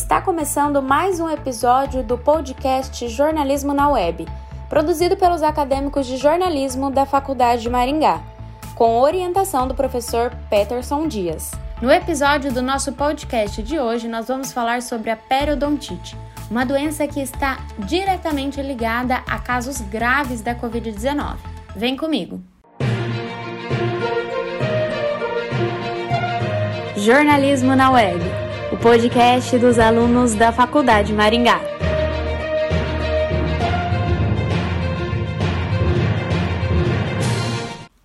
Está começando mais um episódio do podcast Jornalismo na Web, produzido pelos acadêmicos de jornalismo da Faculdade de Maringá, com orientação do professor Peterson Dias. No episódio do nosso podcast de hoje, nós vamos falar sobre a periodontite, uma doença que está diretamente ligada a casos graves da Covid-19. Vem comigo! Jornalismo na Web o podcast dos alunos da Faculdade Maringá.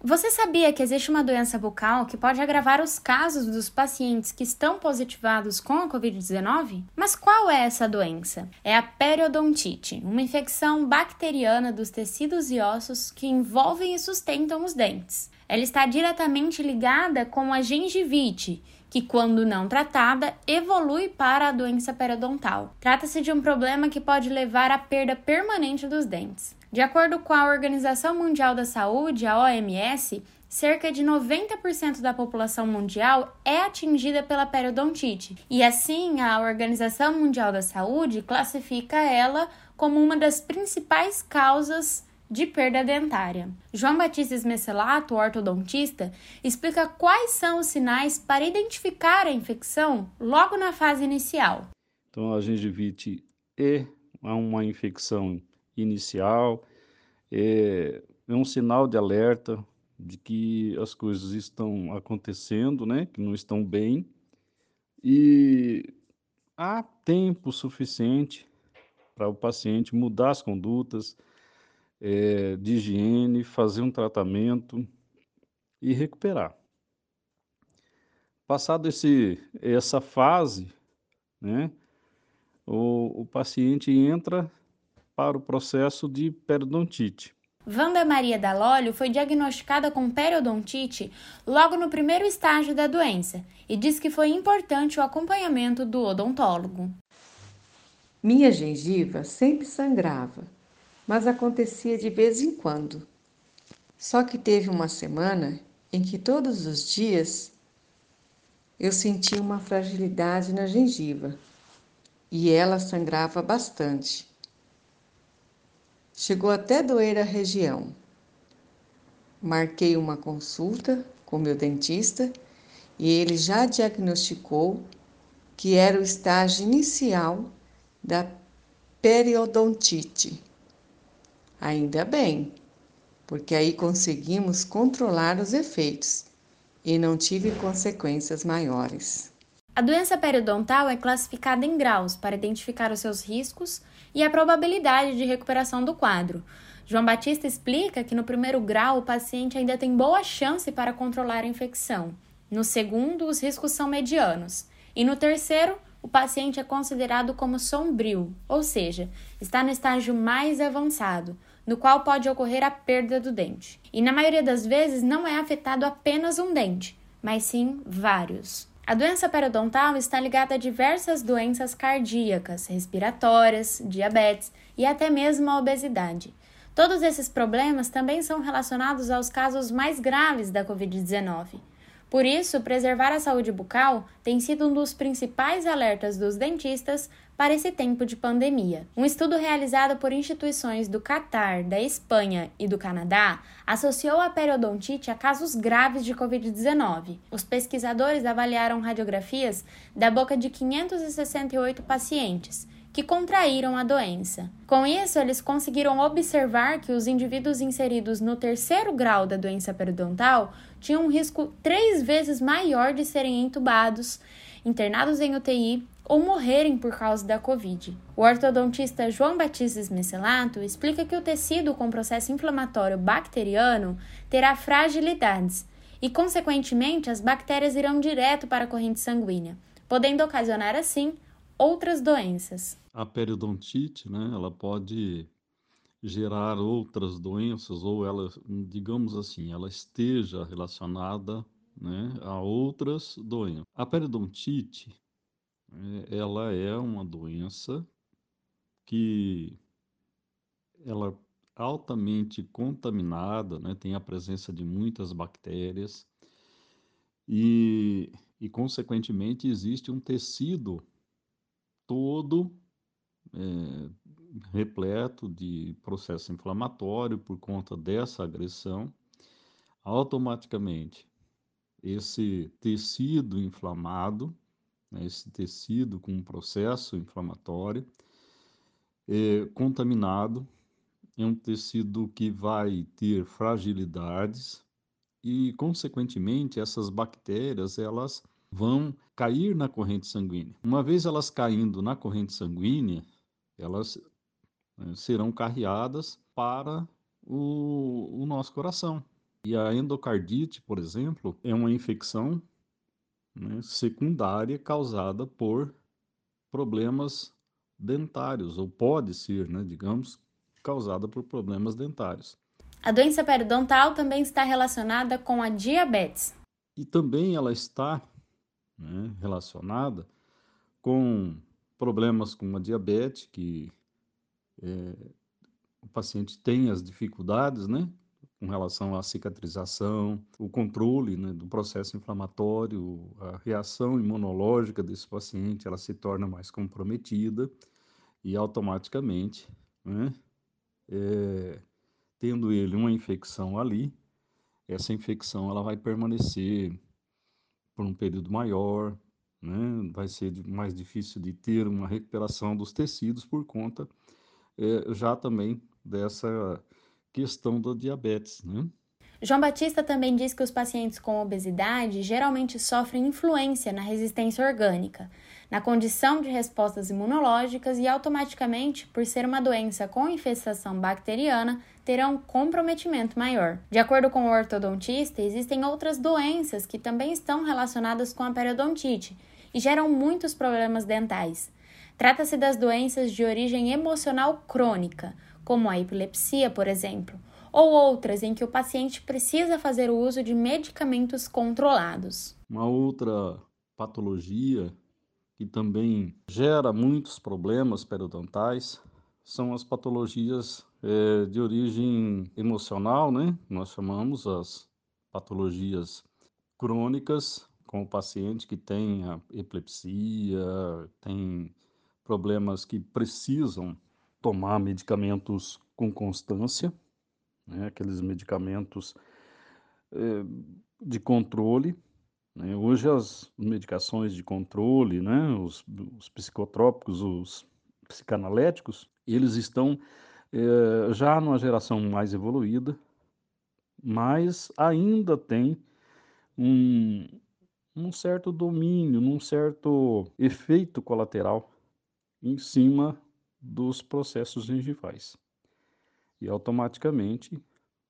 Você sabia que existe uma doença bucal que pode agravar os casos dos pacientes que estão positivados com a Covid-19? Mas qual é essa doença? É a periodontite, uma infecção bacteriana dos tecidos e ossos que envolvem e sustentam os dentes. Ela está diretamente ligada com a gengivite, que, quando não tratada, evolui para a doença periodontal. Trata-se de um problema que pode levar à perda permanente dos dentes. De acordo com a Organização Mundial da Saúde, a OMS, cerca de 90% da população mundial é atingida pela periodontite. E assim, a Organização Mundial da Saúde classifica ela como uma das principais causas de perda dentária. João Batista Esmecelato, ortodontista, explica quais são os sinais para identificar a infecção logo na fase inicial. Então, a gengivite é uma infecção inicial, é, um sinal de alerta de que as coisas estão acontecendo, né, que não estão bem, e há tempo suficiente para o paciente mudar as condutas, é, de higiene, fazer um tratamento e recuperar. Passado esse, essa fase, né, o, o paciente entra para o processo de periodontite. Wanda Maria Dalólio foi diagnosticada com periodontite logo no primeiro estágio da doença e diz que foi importante o acompanhamento do odontólogo. Minha gengiva sempre sangrava mas acontecia de vez em quando. Só que teve uma semana em que todos os dias eu sentia uma fragilidade na gengiva e ela sangrava bastante. Chegou até doer a região. Marquei uma consulta com meu dentista e ele já diagnosticou que era o estágio inicial da periodontite. Ainda bem, porque aí conseguimos controlar os efeitos e não tive consequências maiores. A doença periodontal é classificada em graus para identificar os seus riscos e a probabilidade de recuperação do quadro. João Batista explica que no primeiro grau o paciente ainda tem boa chance para controlar a infecção. No segundo, os riscos são medianos. E no terceiro, o paciente é considerado como sombrio, ou seja, está no estágio mais avançado, no qual pode ocorrer a perda do dente. E na maioria das vezes não é afetado apenas um dente, mas sim vários. A doença periodontal está ligada a diversas doenças cardíacas, respiratórias, diabetes e até mesmo a obesidade. Todos esses problemas também são relacionados aos casos mais graves da Covid-19. Por isso, preservar a saúde bucal tem sido um dos principais alertas dos dentistas para esse tempo de pandemia. Um estudo realizado por instituições do Catar, da Espanha e do Canadá associou a periodontite a casos graves de Covid-19. Os pesquisadores avaliaram radiografias da boca de 568 pacientes que contraíram a doença. Com isso, eles conseguiram observar que os indivíduos inseridos no terceiro grau da doença periodontal tinham um risco três vezes maior de serem entubados, internados em UTI ou morrerem por causa da Covid. O ortodontista João Batista Smecelato explica que o tecido com processo inflamatório bacteriano terá fragilidades e, consequentemente, as bactérias irão direto para a corrente sanguínea, podendo ocasionar, assim, outras doenças. A periodontite, né, ela pode gerar outras doenças ou ela, digamos assim, ela esteja relacionada né, a outras doenças. A periodontite, é, ela é uma doença que ela é altamente contaminada, né, tem a presença de muitas bactérias e, e consequentemente existe um tecido todo é, repleto de processo inflamatório por conta dessa agressão, automaticamente esse tecido inflamado, né, esse tecido com um processo inflamatório, é, contaminado, é um tecido que vai ter fragilidades e, consequentemente, essas bactérias elas vão cair na corrente sanguínea. Uma vez elas caindo na corrente sanguínea, elas né, serão carreadas para o, o nosso coração. E a endocardite, por exemplo, é uma infecção né, secundária causada por problemas dentários, ou pode ser, né, digamos, causada por problemas dentários. A doença periodontal também está relacionada com a diabetes. E também ela está né, relacionada com problemas com a diabetes, que é, o paciente tem as dificuldades, né, com relação à cicatrização, o controle né, do processo inflamatório, a reação imunológica desse paciente, ela se torna mais comprometida e automaticamente, né, é, tendo ele uma infecção ali, essa infecção ela vai permanecer por um período maior, né? vai ser mais difícil de ter uma recuperação dos tecidos por conta é, já também dessa questão da diabetes. Né? João Batista também diz que os pacientes com obesidade geralmente sofrem influência na resistência orgânica, na condição de respostas imunológicas e automaticamente, por ser uma doença com infestação bacteriana, terão comprometimento maior. De acordo com o ortodontista, existem outras doenças que também estão relacionadas com a periodontite e geram muitos problemas dentais. Trata-se das doenças de origem emocional crônica, como a epilepsia, por exemplo, ou outras em que o paciente precisa fazer o uso de medicamentos controlados. Uma outra patologia que também gera muitos problemas periodontais são as patologias é, de origem emocional, né? Nós chamamos as patologias crônicas, com o paciente que tem epilepsia, tem problemas que precisam tomar medicamentos com constância, né? aqueles medicamentos é, de controle. Né? Hoje as medicações de controle, né? os, os psicotrópicos, os psicanáléticos, eles estão é, já numa geração mais evoluída, mas ainda tem um, um certo domínio, um certo efeito colateral em cima dos processos gengivais. E automaticamente,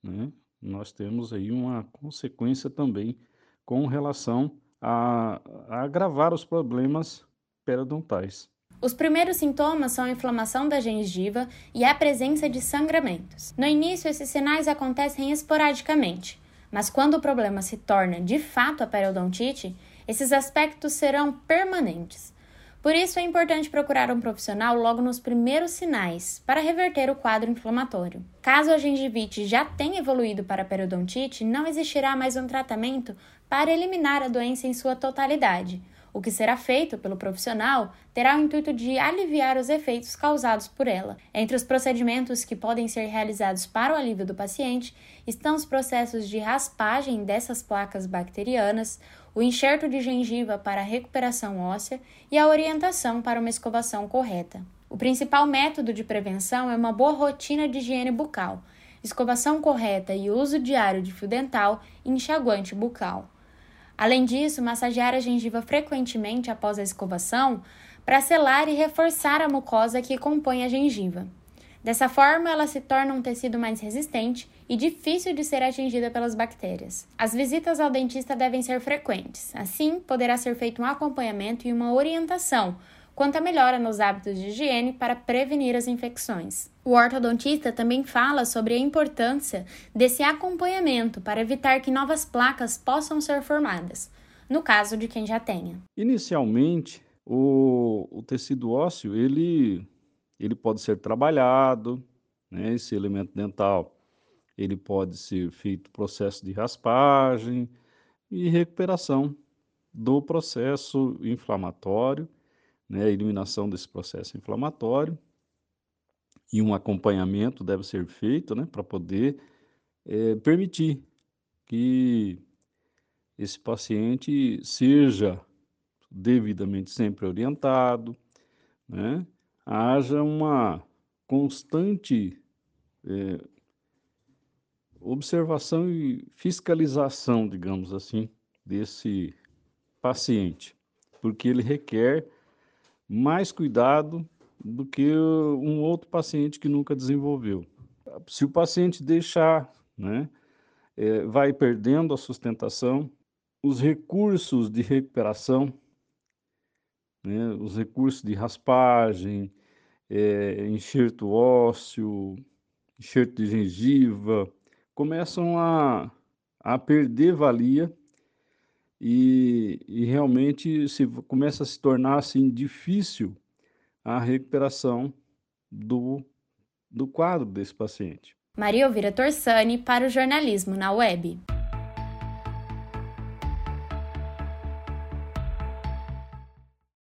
né, nós temos aí uma consequência também com relação a, a agravar os problemas periodontais. Os primeiros sintomas são a inflamação da gengiva e a presença de sangramentos. No início, esses sinais acontecem esporadicamente, mas quando o problema se torna de fato a periodontite, esses aspectos serão permanentes. Por isso é importante procurar um profissional logo nos primeiros sinais para reverter o quadro inflamatório. Caso a gengivite já tenha evoluído para a periodontite, não existirá mais um tratamento para eliminar a doença em sua totalidade o que será feito pelo profissional terá o intuito de aliviar os efeitos causados por ela. Entre os procedimentos que podem ser realizados para o alívio do paciente estão os processos de raspagem dessas placas bacterianas, o enxerto de gengiva para a recuperação óssea e a orientação para uma escovação correta. O principal método de prevenção é uma boa rotina de higiene bucal, escovação correta e uso diário de fio dental e enxaguante bucal. Além disso, massagear a gengiva frequentemente após a escovação para selar e reforçar a mucosa que compõe a gengiva. Dessa forma, ela se torna um tecido mais resistente e difícil de ser atingida pelas bactérias. As visitas ao dentista devem ser frequentes, assim, poderá ser feito um acompanhamento e uma orientação quanto à melhora nos hábitos de higiene para prevenir as infecções. O ortodontista também fala sobre a importância desse acompanhamento para evitar que novas placas possam ser formadas, no caso de quem já tenha. Inicialmente, o, o tecido ósseo ele, ele pode ser trabalhado, né, esse elemento dental ele pode ser feito processo de raspagem e recuperação do processo inflamatório né, a eliminação desse processo inflamatório e um acompanhamento deve ser feito né, para poder é, permitir que esse paciente seja devidamente sempre orientado, né, haja uma constante é, observação e fiscalização, digamos assim, desse paciente, porque ele requer mais cuidado do que um outro paciente que nunca desenvolveu. Se o paciente deixar, né, é, vai perdendo a sustentação, os recursos de recuperação, né, os recursos de raspagem, é, enxerto ósseo, enxerto de gengiva, começam a, a perder valia e, e realmente se começa a se tornar assim difícil a recuperação do, do quadro desse paciente. Maria Elvira Torsani para o jornalismo na web.